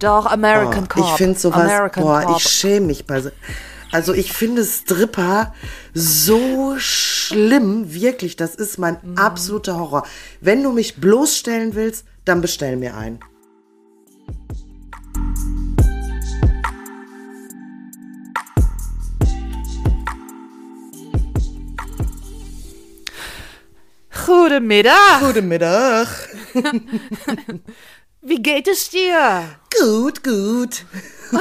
Doch, American Oh, Cop. ich finde sowas, American boah, Cop. ich schäme mich bei so. Also ich finde Stripper so schlimm, wirklich, das ist mein Mhm. absoluter Horror. Wenn du mich bloßstellen willst, dann bestell mir einen. Goedemiddag. Guten Mittag. Wie geht es dir? Gut, gut.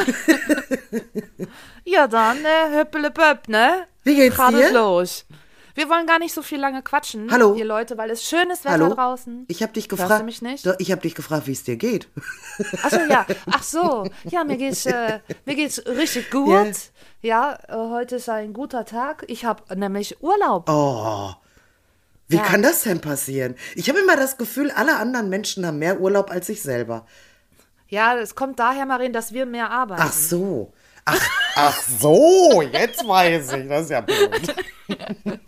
Ja, dann äh, hüppelepöpp, ne? Wie geht's Gerade dir? los. Wir wollen gar nicht so viel lange quatschen, Hallo? ihr Leute, weil es schönes Wetter Hallo? draußen. Ich habe dich Hörst gefragt. du mich nicht? Doch, Ich habe dich gefragt, wie es dir geht. Ach so, ja. Ach so. Ja, mir geht's, äh, mir geht's richtig gut. Ja. Ja, äh, heute ist ein guter Tag. Ich habe nämlich Urlaub. Oh. Wie Ja. kann das denn passieren? Ich habe immer das Gefühl, alle anderen Menschen haben mehr Urlaub als ich selber. Ja, es kommt daher, Marin, dass wir mehr arbeiten. Ach so. Ach, ach so, jetzt weiß ich. Das ist ja blöd.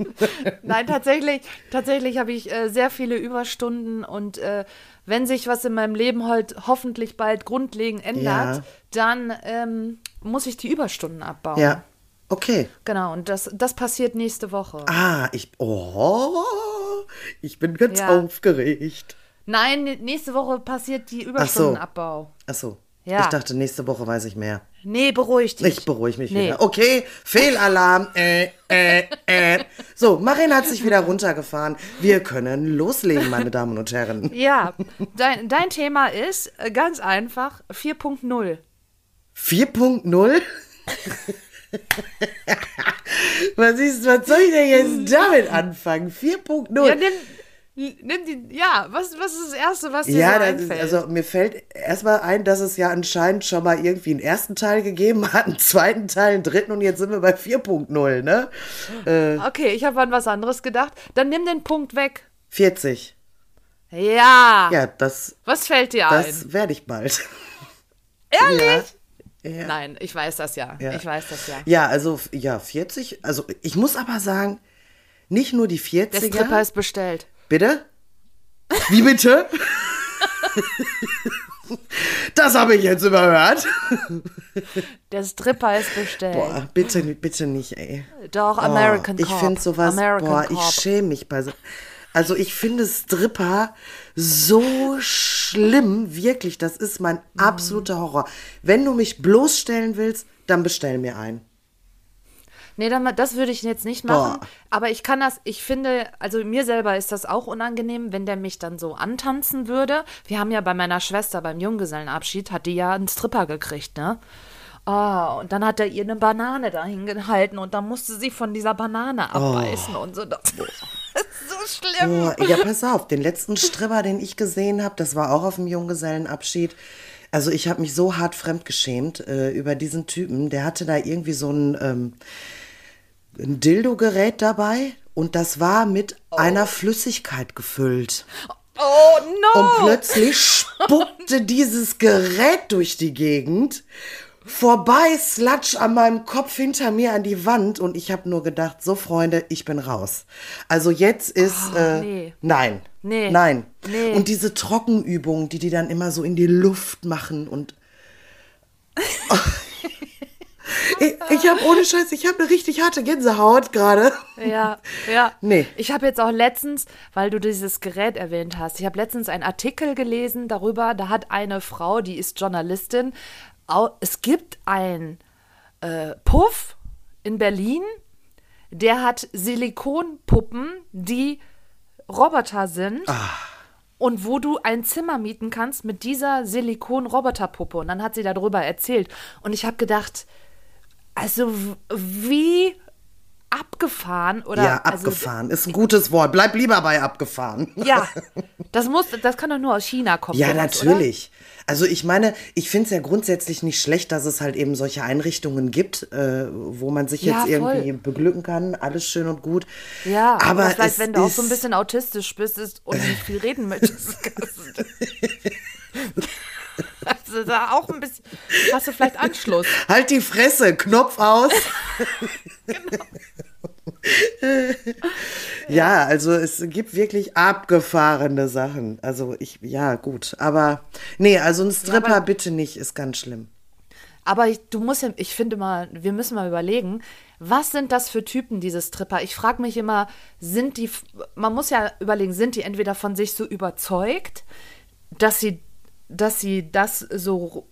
Nein, tatsächlich, tatsächlich habe ich äh, sehr viele Überstunden und äh, wenn sich was in meinem Leben heute hoffentlich bald grundlegend ändert, Ja. dann ähm, muss ich die Überstunden abbauen. Ja. Okay. Genau, und das, das passiert nächste Woche. Ah, ich. Oh, ich bin ganz Ja. aufgeregt. Nein, nächste Woche passiert die so. Überstundenabbau. Ach so. Ja. Ich dachte, nächste Woche weiß ich mehr. Nee, beruhig dich. Ich beruhige mich Nee. wieder. Okay, Fehlalarm. Äh, äh, äh. So, Marin hat sich wieder runtergefahren. Wir können loslegen, meine Damen und Herren. Ja, dein, dein Thema ist äh, ganz einfach 4.0. 4.0? was, ist, was soll ich denn jetzt damit anfangen? 4.0? Ja, nimm, nimm die, ja, was, was ist das Erste, was dir Ja, so das einfällt? also mir fällt erstmal ein, dass es ja anscheinend schon mal irgendwie einen ersten Teil gegeben hat, einen zweiten Teil, einen dritten und jetzt sind wir bei 4.0, ne? okay, ich habe an was anderes gedacht. Dann nimm den Punkt weg. 40. Ja. Ja, das, Was fällt dir ein? das werde ich bald. Ehrlich? Ja. Nein, ich weiß das ja. Ja. Ich weiß das ja. Ja, also ja, 40. Also ich muss aber sagen, nicht nur die 40er. Der Stripper ist bestellt. Bitte? Wie bitte? das habe ich jetzt überhört. Der Stripper ist bestellt. Boah, bitte, bitte nicht, ey. Doch, American oh. Ich finde sowas, American boah, Cop. ich schäme mich bei so. Also ich finde Stripper so schlimm, wirklich, das ist mein Mhm. absoluter Horror. Wenn du mich bloßstellen willst, dann bestell mir einen. Nee, das würde ich jetzt nicht machen. Boah. Aber ich kann das, ich finde, also mir selber ist das auch unangenehm, wenn der mich dann so antanzen würde. Wir haben ja bei meiner Schwester beim Junggesellenabschied, hat die ja einen Stripper gekriegt, ne? Ah, und dann hat er ihr eine Banane dahin gehalten und dann musste sie von dieser Banane abbeißen und so. Das ist so schlimm. Oh, ja, pass auf, den letzten Stripper, den ich gesehen habe, das war auch auf dem Junggesellenabschied. Also ich habe mich so hart fremdgeschämt äh, über diesen Typen. Der hatte da irgendwie so ein, ähm, ein Dildo-Gerät dabei und das war mit einer Flüssigkeit gefüllt. Oh no! Und plötzlich spuckte dieses Gerät durch die Gegend. Vorbei, Slatsch an meinem Kopf hinter mir an die Wand und ich habe nur gedacht, so Freunde, ich bin raus. Also jetzt ist, äh, nee. nein, Nee. nein. Nee. Und diese Trockenübungen, die die dann immer so in die Luft machen und ich, ich habe ohne Scheiß, ich habe eine richtig harte Gänsehaut gerade. Ja, ja. Nee. Ich habe jetzt auch letztens, weil du dieses Gerät erwähnt hast, ich habe letztens einen Artikel gelesen darüber, da hat eine Frau, die ist Journalistin, es gibt einen äh, Puff in Berlin, der hat Silikonpuppen, die Roboter sind. Und wo du ein Zimmer mieten kannst mit dieser Silikon-Roboterpuppe. Und dann hat sie darüber erzählt. Und ich habe gedacht, also wie abgefahren oder ja, also, abgefahren ist ein gutes Wort. Bleib lieber bei abgefahren. ja, das muss, das kann doch nur aus China kommen. Ja, natürlich. Also ich meine, ich finde es ja grundsätzlich nicht schlecht, dass es halt eben solche Einrichtungen gibt, äh, wo man sich Ja, jetzt voll. irgendwie beglücken kann. Alles schön und gut. Oder? Ja, aber vielleicht, es wenn du auch so ein bisschen autistisch bist ist und nicht viel reden möchtest, du- also da auch ein bisschen, hast du vielleicht Anschluss. Halt die Fresse, Knopf aus. Genau. Ja, also es gibt wirklich abgefahrene Sachen. Also ich, ja, gut. Aber nee, also ein Stripper aber- bitte nicht, ist ganz schlimm. Aber ich, du musst ja, ich finde mal, wir müssen mal überlegen, was sind das für Typen, diese Stripper? Ich frage mich immer, sind die, man muss ja überlegen, sind die entweder von sich so überzeugt, dass sie, dass sie das so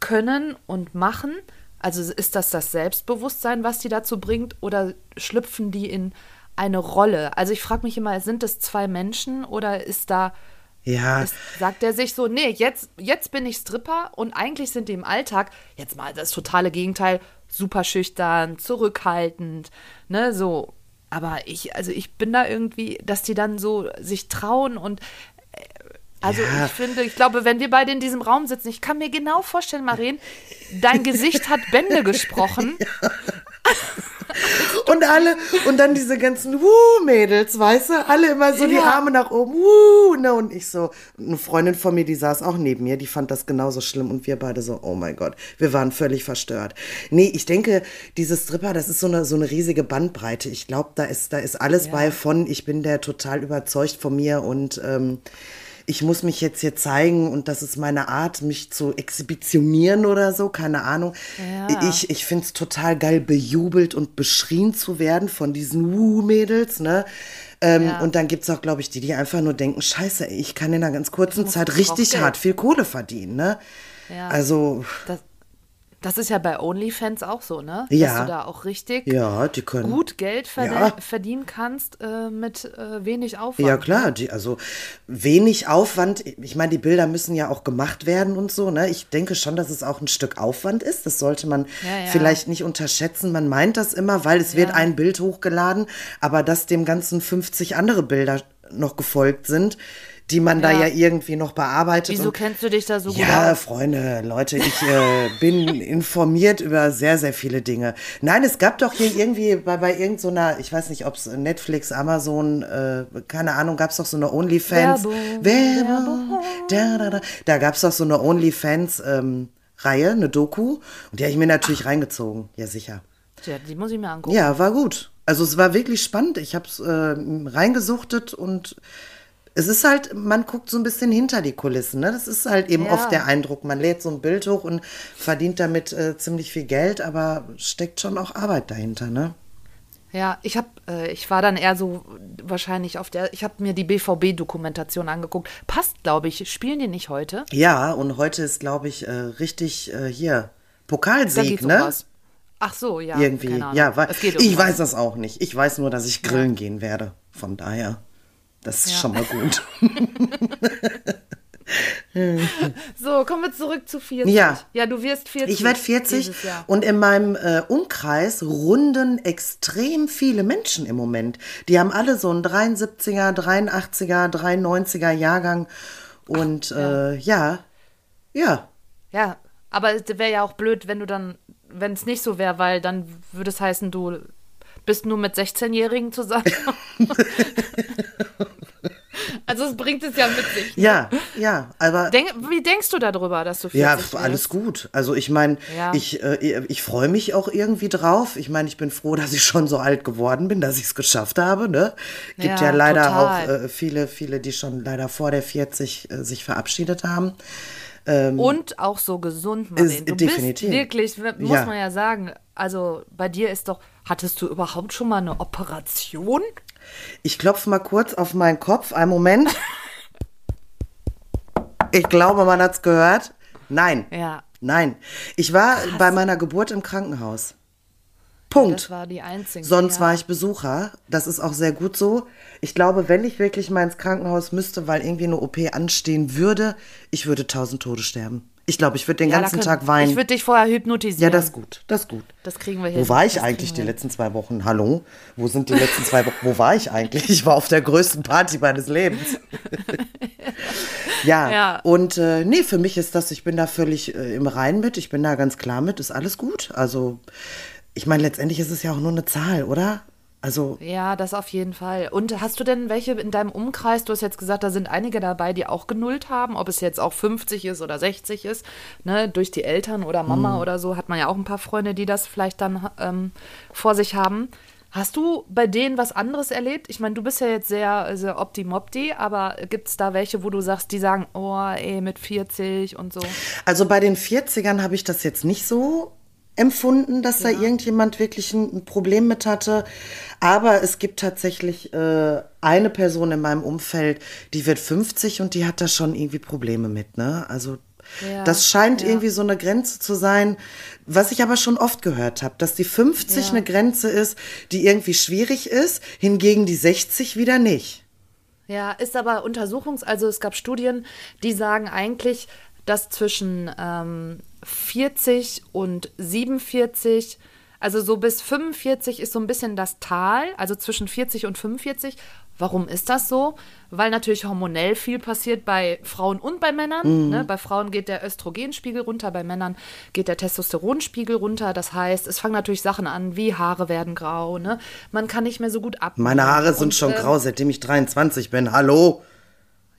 können und machen? Also ist das das Selbstbewusstsein, was die dazu bringt, oder schlüpfen die in eine Rolle? Also ich frage mich immer, sind es zwei Menschen oder ist da Ja, ist, sagt er sich so, nee, jetzt, jetzt bin ich Stripper und eigentlich sind die im Alltag, jetzt mal das totale Gegenteil, super schüchtern, zurückhaltend, ne, so. Aber ich, also ich bin da irgendwie, dass die dann so sich trauen und also Ja. ich finde, ich glaube, wenn wir beide in diesem Raum sitzen, ich kann mir genau vorstellen, Maren, dein Gesicht hat Bände gesprochen. Und alle, und dann diese ganzen Wuh-Mädels, weißt du, alle immer so die Ja. Arme nach oben, Wuh, ne, und ich so, eine Freundin von mir, die saß auch neben mir, die fand das genauso schlimm und wir beide so, oh mein Gott, wir waren völlig verstört. Nee, ich denke, diese Stripper, das ist so eine, so eine riesige Bandbreite. Ich glaube, da ist, da ist alles bei von, ich bin der total überzeugt von mir und, ähm, ich muss mich jetzt hier zeigen und das ist meine Art, mich zu exhibitionieren oder so, keine Ahnung. Ja. Ich, ich finde es total geil, bejubelt und beschrien zu werden von diesen Wuh-Mädels, ne? Ähm, Ja. Und dann gibt es auch, glaube ich, die, die einfach nur denken, scheiße, ich kann in einer ganz kurzen Zeit richtig hart viel Kohle verdienen, ne? Ja. Also, Das, das ist ja bei OnlyFans auch so, ne? Ja. Dass du da auch richtig ja, die können. gut Geld verde Ja. verdienen kannst äh, mit äh, wenig Aufwand. Ja, klar, die, also wenig Aufwand. Ich meine, die Bilder müssen ja auch gemacht werden und so, ne? Ich denke schon, dass es auch ein Stück Aufwand ist. Das sollte man Ja, vielleicht nicht unterschätzen. Man meint das immer, weil es wird ein Bild hochgeladen, aber dass dem Ganzen 50 andere Bilder noch gefolgt sind, die man da Ja. ja irgendwie noch bearbeitet. Wieso und kennst du dich da so gut ja, aus? Freunde, Leute, ich äh, bin informiert über sehr, sehr viele Dinge. Nein, es gab doch hier irgendwie bei, bei irgendeiner, ich weiß nicht, ob es Netflix, Amazon, äh, keine Ahnung, gab es doch so eine OnlyFans. Werbung, Werbung. Da, da, da. da gab es doch so eine OnlyFans-Reihe, eine Doku. Und die habe ich mir natürlich reingezogen. Ja, sicher. Ja, die muss ich mir angucken. Ja, war gut. Also es war wirklich spannend. Ich habe es äh, reingesuchtet und es ist halt, man guckt so ein bisschen hinter die Kulissen. Ne? Das ist halt eben Ja. oft der Eindruck. Man lädt so ein Bild hoch und verdient damit äh, ziemlich viel Geld, aber steckt schon auch Arbeit dahinter. Ne? Ja, ich habe, äh, ich war dann eher so wahrscheinlich auf der, ich habe mir die BVB-Dokumentation angeguckt. Passt, glaube ich. Spielen die nicht heute? Ja, und heute ist, glaube ich, äh, richtig äh, hier Pokalsieg, geht's um ne? was. Ach so, ja. Irgendwie. Ja, weil, Es geht um ich was. weiß das auch nicht. Ich weiß nur, dass ich grillen gehen werde. Von daher, das ist Ja. schon mal gut. So, kommen wir zurück zu 40. Ja. Ja, du wirst 40. Ich werde 40 dieses Jahr. und in meinem äh, Umkreis runden extrem viele Menschen im Moment. Die haben alle so einen 73er, 83er, 93er Jahrgang. Und äh, ja, ja, Ja, aber es wäre ja auch blöd, wenn du dann, wenn es nicht so wäre, weil dann würde es heißen, du bist nur mit 16-Jährigen zusammen. also es bringt es ja mit sich. ne? ja, ja, aber Denk, wie denkst du darüber, dass du 40 Ja, wirst? f- alles gut. Also ich meine, Ja. ich, äh, ich freue mich auch irgendwie drauf. Ich meine, ich bin froh, dass ich schon so alt geworden bin, dass ich es geschafft habe. Ne? Gibt ja, Ja, leider total. auch äh, viele, viele, die schon leider vor der 40 äh, sich verabschiedet haben. Und auch so gesund, Marlene. Ist- Du definitiv. bist wirklich, muss Ja. man ja sagen, also bei dir ist doch, hattest du überhaupt schon mal eine Operation? Ich klopfe mal kurz auf meinen Kopf. Einen Moment. Ich glaube, man hat's gehört. Nein. Ja. Nein. Ich war bei meiner Geburt im Krankenhaus. Punkt. War einzige. Sonst ja. war ich Besucher. Das ist auch sehr gut so. Ich glaube, wenn ich wirklich mal ins Krankenhaus müsste, weil irgendwie eine OP anstehen würde, ich würde tausend Tode sterben. Ich glaube, ich würde den Ja, ganzen Tag weinen. Ich würde dich vorher hypnotisieren. ja, das ist gut. Das ist gut. Das kriegen wir hin. Wo war ich Das eigentlich die letzten zwei Wochen? Hallo? Wo sind die letzten zwei Wochen? Wo war ich eigentlich? Ich war auf der größten Party meines Lebens. ja, Ja. und äh, nee, für mich ist das, ich bin da völlig äh, im Reinen mit, ich bin da ganz klar mit, ist alles gut. Also, ich meine, letztendlich ist es ja auch nur eine Zahl, oder? Also, Ja, das auf jeden Fall. Und hast du denn welche in deinem Umkreis? Du hast jetzt gesagt, da sind einige dabei, die auch genullt haben, ob es jetzt auch 50 ist oder 60 ist, ne, durch die Eltern oder. Mama oder so, hat man ja auch ein paar Freunde, die das vielleicht dann ähm, vor sich haben. Hast du bei denen was anderes erlebt? Ich meine, du bist ja jetzt sehr, sehr optimopti, aber gibt es da welche, wo du sagst, die sagen, oh, ey, mit 40 und so? Also bei den 40ern habe ich das jetzt nicht so empfunden, dass ja. da irgendjemand wirklich ein, ein, Problem mit hatte. Aber es gibt tatsächlich äh, eine Person in meinem Umfeld, die wird 50 und die hat da schon irgendwie Probleme mit. Ne? Also ja, das scheint ja. irgendwie so eine Grenze zu sein, was ich aber schon oft gehört habe, dass die 50 ja. eine Grenze ist, die irgendwie schwierig ist, hingegen die 60 wieder nicht. Ja, ist aber Untersuchungs-, also es gab Studien, die sagen eigentlich, dass zwischen ähm, 40 und 47 also so bis 45 ist so ein bisschen das Tal, also zwischen 40 und 45. Warum ist das so? Weil natürlich hormonell viel passiert bei Frauen und bei Männern. Mhm. Ne? Bei Frauen geht der Östrogenspiegel runter, bei Männern geht der Testosteronspiegel runter. Das heißt, es fangen natürlich Sachen an, wie Haare werden grau. Ne? Man kann nicht mehr so gut ab. Meine Haare sind und, schon äh, grau, seitdem ich 23 bin. Hallo?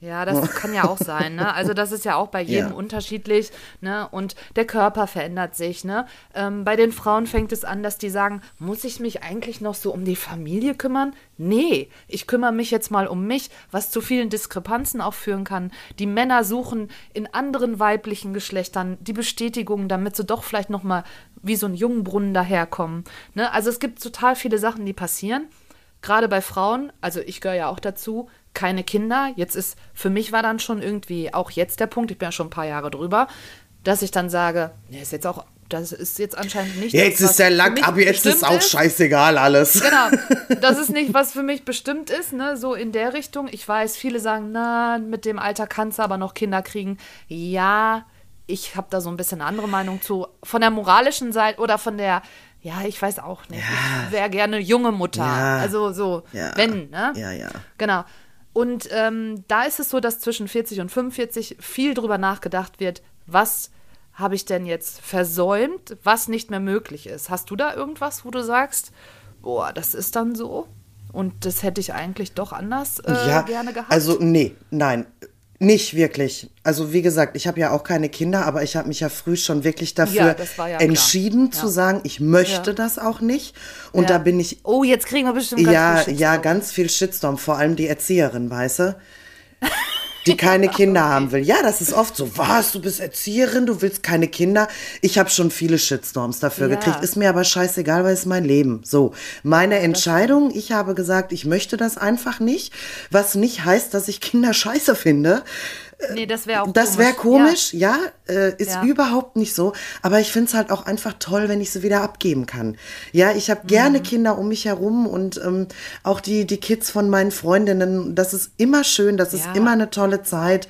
Ja, das kann ja auch sein, ne? Also das ist ja auch bei jedem ja. unterschiedlich, ne? Und der Körper verändert sich, ne? Ähm, bei den Frauen fängt es an, dass die sagen, muss ich mich eigentlich noch so um die Familie kümmern? Nee, ich kümmere mich jetzt mal um mich, was zu vielen Diskrepanzen auch führen kann. Die Männer suchen in anderen weiblichen Geschlechtern die Bestätigung, damit sie doch vielleicht noch mal wie so ein Jungbrunnen daherkommen. Ne? Also es gibt total viele Sachen, die passieren. Gerade bei Frauen, also ich gehöre ja auch dazu, keine Kinder. Jetzt ist, für mich war dann schon irgendwie auch jetzt der Punkt, ich bin ja schon ein paar Jahre drüber, dass ich dann sage, ja, ist jetzt auch, das ist jetzt anscheinend nicht. Jetzt das, ist der Lack ab, jetzt ist auch scheißegal alles. Genau. Das ist nicht, was für mich bestimmt ist, ne, so in der Richtung. Ich weiß, viele sagen, na, mit dem Alter kannst du aber noch Kinder kriegen. Ja, ich habe da so ein bisschen eine andere Meinung zu. Von der moralischen Seite oder von der, ja, ich weiß auch nicht. Ja. Ich wäre gerne junge Mutter. Ja. Also so, ja. wenn, ne? Ja, ja. Genau. Und ähm, da ist es so, dass zwischen 40 und 45 viel drüber nachgedacht wird, was habe ich denn jetzt versäumt, was nicht mehr möglich ist. Hast du da irgendwas, wo du sagst, boah, das ist dann so? Und das hätte ich eigentlich doch anders äh, ja, gerne gehabt. Also, nee, nein. Nicht wirklich. Also wie gesagt, ich habe ja auch keine Kinder, aber ich habe mich ja früh schon wirklich dafür ja, ja entschieden klar. zu ja. sagen, ich möchte das auch nicht. Und da bin ich. Oh, jetzt kriegen wir bestimmt ganz ja, viel Ja, ganz viel Shitstorm, vor allem die Erzieherin, weißt du? Die keine Kinder haben will. Ja, das ist oft so. Was, du bist Erzieherin, du willst keine Kinder? Ich habe schon viele Shitstorms dafür ja. gekriegt. Ist mir aber scheißegal, weil es mein Leben. So, meine Entscheidung, ich habe gesagt, ich möchte das einfach nicht, was nicht heißt, dass ich Kinder scheiße finde. Nee, das wäre auch Das wäre komisch, ja, ja äh, ist ja. überhaupt nicht so. Aber ich finde es halt auch einfach toll, wenn ich sie wieder abgeben kann. Ja, ich habe gerne mhm. Kinder um mich herum und ähm, auch die, die Kids von meinen Freundinnen. Das ist immer schön, das ist immer eine tolle Zeit.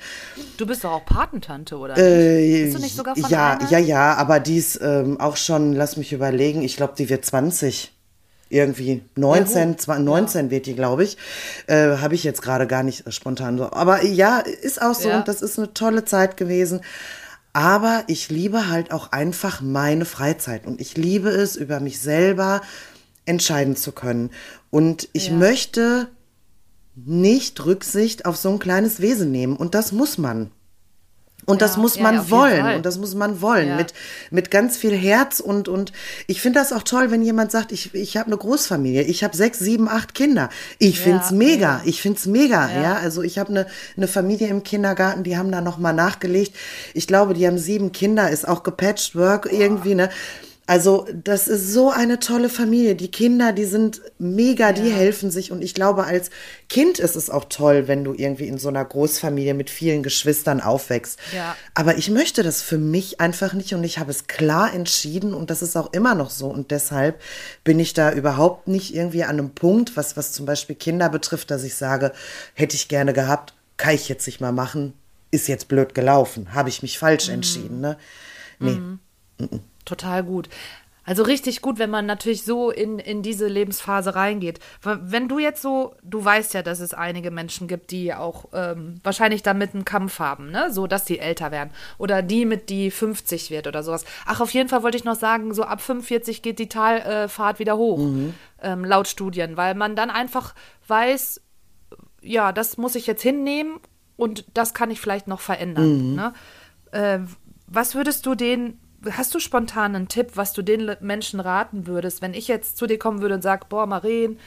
Du bist doch auch Patentante, oder? Äh, bist du nicht sogar von Ja, einer? ja, ja, aber die ist ähm, auch schon, lass mich überlegen, ich glaube, die wird 20 irgendwie 19, ja, 19 ja. wird die, glaube ich. Äh, Habe ich jetzt gerade gar nicht spontan so. Aber ja, ist auch so ja. und das ist eine tolle Zeit gewesen. Aber ich liebe halt auch einfach meine Freizeit und ich liebe es, über mich selber entscheiden zu können. Und ich möchte nicht Rücksicht auf so ein kleines Wesen nehmen und das muss man. Und ja, das muss man ja, wollen. Und das muss man wollen. Ja. Mit, mit ganz viel Herz. Und, und ich finde das auch toll, wenn jemand sagt, ich, ich habe eine Großfamilie. Ich habe sechs, sieben, acht Kinder. Ich find's mega. Ich find's mega. Ja, also ich habe eine, eine Familie im Kindergarten, die haben da nochmal nachgelegt. Ich glaube, die haben sieben Kinder, ist auch gepatcht Work irgendwie, ne? Also, das ist so eine tolle Familie. Die Kinder, die sind mega, die helfen sich. Und ich glaube, als Kind ist es auch toll, wenn du irgendwie in so einer Großfamilie mit vielen Geschwistern aufwächst. Ja. Aber ich möchte das für mich einfach nicht und ich habe es klar entschieden und das ist auch immer noch so. Und deshalb bin ich da überhaupt nicht irgendwie an einem Punkt, was, was zum Beispiel Kinder betrifft, dass ich sage, hätte ich gerne gehabt, kann ich jetzt nicht mal machen, ist jetzt blöd gelaufen, habe ich mich falsch mhm. entschieden. Ne? Nee. Mhm. Mhm total gut. Also richtig gut, wenn man natürlich so in, in diese Lebensphase reingeht. Wenn du jetzt so, du weißt ja, dass es einige Menschen gibt, die auch ähm, wahrscheinlich damit einen Kampf haben, ne? So, dass die älter werden. Oder die mit die 50 wird oder sowas. Ach, auf jeden Fall wollte ich noch sagen, so ab 45 geht die Talfahrt wieder hoch, mhm. ähm, laut Studien, weil man dann einfach weiß, ja, das muss ich jetzt hinnehmen und das kann ich vielleicht noch verändern. Mhm. Ne? Äh, was würdest du denen hast du spontan einen Tipp, was du den Menschen raten würdest, wenn ich jetzt zu dir kommen würde und sage, boah, Maren,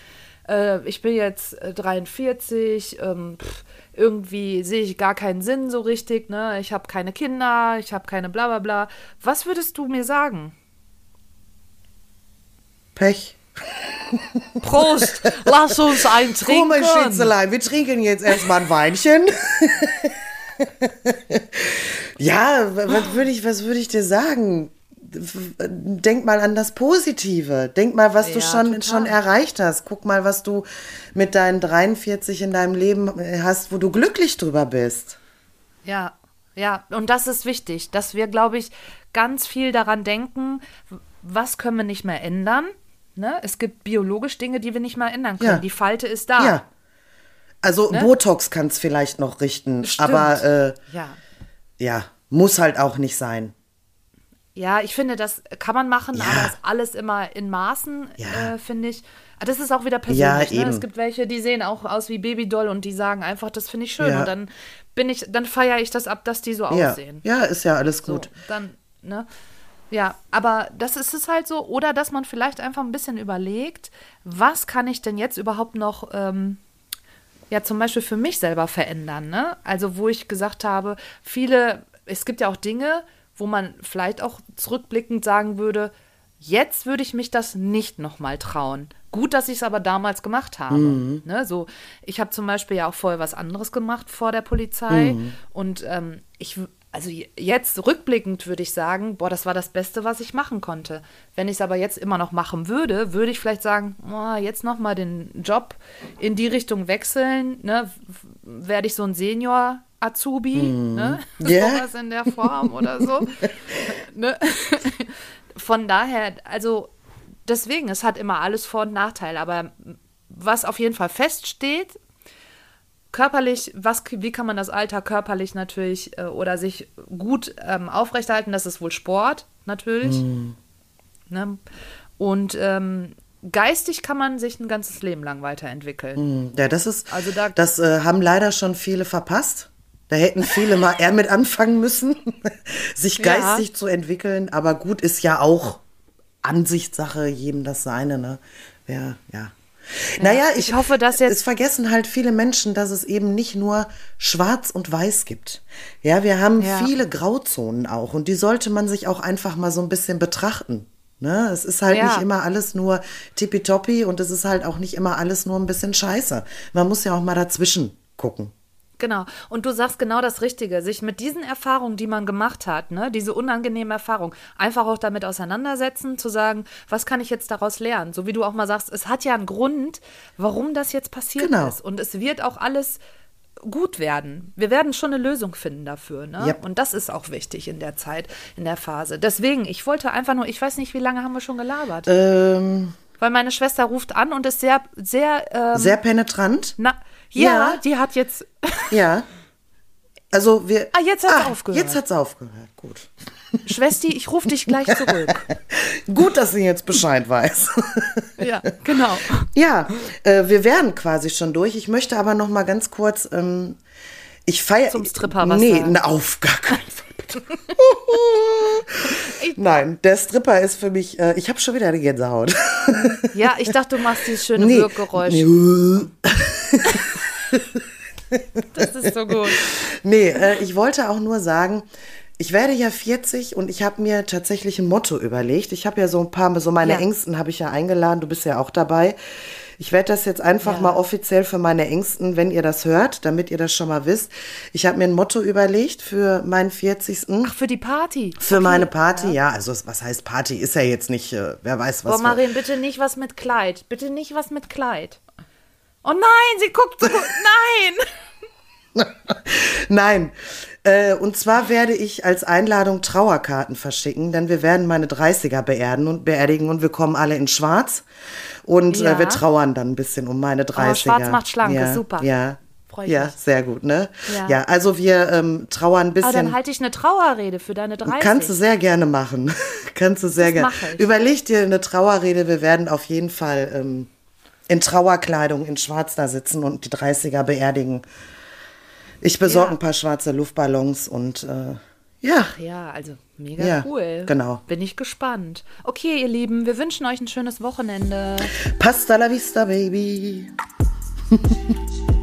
äh, ich bin jetzt 43, äh, ähm, pff, irgendwie sehe ich gar keinen Sinn so richtig, ne? Ich habe keine Kinder, ich habe keine bla bla bla. Was würdest du mir sagen? Pech. Prost, lass uns ein trinken. Komisch, Schätzelein, wir trinken jetzt erstmal ein Weinchen. ja, was würde ich, was würde ich dir sagen? Denk mal an das Positive. Denk mal, was du Ja, schon, total. schon erreicht hast. Guck mal, was du mit deinen 43 in deinem Leben hast, wo du glücklich drüber bist. Ja, ja, und das ist wichtig, dass wir, glaube ich, ganz viel daran denken, was können wir nicht mehr ändern. Ne? Es gibt biologisch Dinge, die wir nicht mehr ändern können. Ja. Die Falte ist da. Ja. Also Botox kann es vielleicht noch richten, Ne? Stimmt. aber äh, ja. Ja, muss halt auch nicht sein. Ja, ich finde, das kann man machen, Ja. aber ist alles immer in Maßen, Ja. äh, finde ich. Aber Das ist auch wieder Ja, persönlich. ne? eben. Es gibt welche, die sehen auch aus wie Babydoll und die sagen einfach, das finde ich schön. Ja. Und dann bin ich, dann feiere ich das ab, dass die so Ja. aussehen. ja, ist ja alles So, gut. dann, ne? Ja, aber das ist es halt so. Oder dass man vielleicht einfach ein bisschen überlegt, was kann ich denn jetzt überhaupt noch, ähm, ja, zum Beispiel für mich selber verändern, ne? Also, wo ich gesagt habe, viele, es gibt ja auch Dinge, wo man vielleicht auch zurückblickend sagen würde, jetzt würde ich mich das nicht nochmal trauen. Gut, dass ich es aber damals gemacht habe. Ne, so, ich habe zum Beispiel ja auch vorher was anderes gemacht vor der Polizei. Und ähm, ich, also jetzt rückblickend würde ich sagen, boah, das war das Beste, was ich machen konnte. Wenn ich es aber jetzt immer noch machen würde, würde ich vielleicht sagen, boah, jetzt nochmal den Job in die Richtung wechseln. Ne? Werde ich so ein Senior Azubi, ne? Ja. sowas in der Form oder so. ne? Von daher, also deswegen, es hat immer alles Vor- und Nachteile, aber was auf jeden Fall feststeht, körperlich, was, wie kann man das Alter körperlich natürlich äh, oder sich gut ähm, aufrechterhalten, das ist wohl Sport, natürlich. Ne? Und ähm, geistig kann man sich ein ganzes Leben lang weiterentwickeln. Ja, das ist, Also da- das äh, haben leider schon viele verpasst. Da hätten viele mal eher mit anfangen müssen, sich Ja. geistig zu entwickeln. Aber gut ist ja auch Ansichtssache, jedem das seine, ne? Ja, ja. Naja, ich, ich hoffe, dass jetzt- Es vergessen halt viele Menschen, dass es eben nicht nur schwarz und weiß gibt. Ja, wir haben Ja. viele Grauzonen auch und die sollte man sich auch einfach mal so ein bisschen betrachten. Ne? Es ist halt Ja. nicht immer alles nur tippitoppi und es ist halt auch nicht immer alles nur ein bisschen scheiße. Man muss ja auch mal dazwischen gucken. Genau. Und du sagst genau das Richtige. Sich mit diesen Erfahrungen, die man gemacht hat, ne, diese unangenehme Erfahrung, einfach auch damit auseinandersetzen, zu sagen, was kann ich jetzt daraus lernen? So wie du auch mal sagst, es hat ja einen Grund, warum das jetzt passiert Genau. ist. Und es wird auch alles gut werden. Wir werden schon eine Lösung finden dafür. Ne? Yep. Und das ist auch wichtig in der Zeit, in der Phase. Deswegen, ich wollte einfach nur, ich weiß nicht, wie lange haben wir schon gelabert? Ähm, Weil meine Schwester ruft an und ist sehr, sehr, ähm, sehr penetrant. na, ja, Ja. die hat jetzt, Ja. Also wir. Ah, jetzt hat's aufgehört. Jetzt hat's aufgehört. Gut. Schwesti, ich rufe dich gleich zurück. Gut, dass sie jetzt Bescheid weiß. Ja, genau. ja, äh, wir wären quasi schon durch. Ich möchte aber noch mal ganz kurz. Ähm, ich feiere. Zum Stripper was Nee, sagen. na, auf gar keinen Fall. bitte. Nein, der Stripper ist für mich. Äh, ich habe schon wieder eine Gänsehaut. Ja, ich dachte, du machst dieses schöne Nee. Wirkgeräusch. Nee. Das ist so gut. Nee, äh, ich wollte auch nur sagen, ich werde ja 40 und ich habe mir tatsächlich ein Motto überlegt. Ich habe ja so ein paar, so meine Ja. Ängsten habe ich ja eingeladen, du bist ja auch dabei. Ich werde das jetzt einfach Ja. mal offiziell für meine Ängsten, wenn ihr das hört, damit ihr das schon mal wisst. Ich habe mir ein Motto überlegt für meinen 40. Ach, für die Party. für meine Party, ja. also was heißt Party? Ist ja jetzt nicht, äh, wer weiß was. Boah, Marien, bitte nicht was mit Kleid. Bitte nicht was mit Kleid. Oh nein, sie guckt so. Nein! Nein. Äh, und zwar werde ich als Einladung Trauerkarten verschicken, denn wir werden meine 30er beerdigen und beerdigen und wir kommen alle in Schwarz. Und Ja. äh, wir trauern dann ein bisschen um meine 30er. Schwarz macht schlank, ja, ist super. Ja. Ja, mich. sehr gut, ne? Ja. Ja, also wir ähm, trauern ein Aber bisschen. dann halte ich eine Trauerrede für deine 30. Kannst du sehr gerne machen. Kannst du sehr gerne. Überleg dir eine Trauerrede. Wir werden auf jeden Fall ähm, in Trauerkleidung in Schwarz da sitzen und die 30er beerdigen. Ich besorge Ja. ein paar schwarze Luftballons und äh, Ja. Ach ja, also mega Ja, cool. genau. Bin ich gespannt. Okay, ihr Lieben, wir wünschen euch ein schönes Wochenende. Pasta la vista, baby.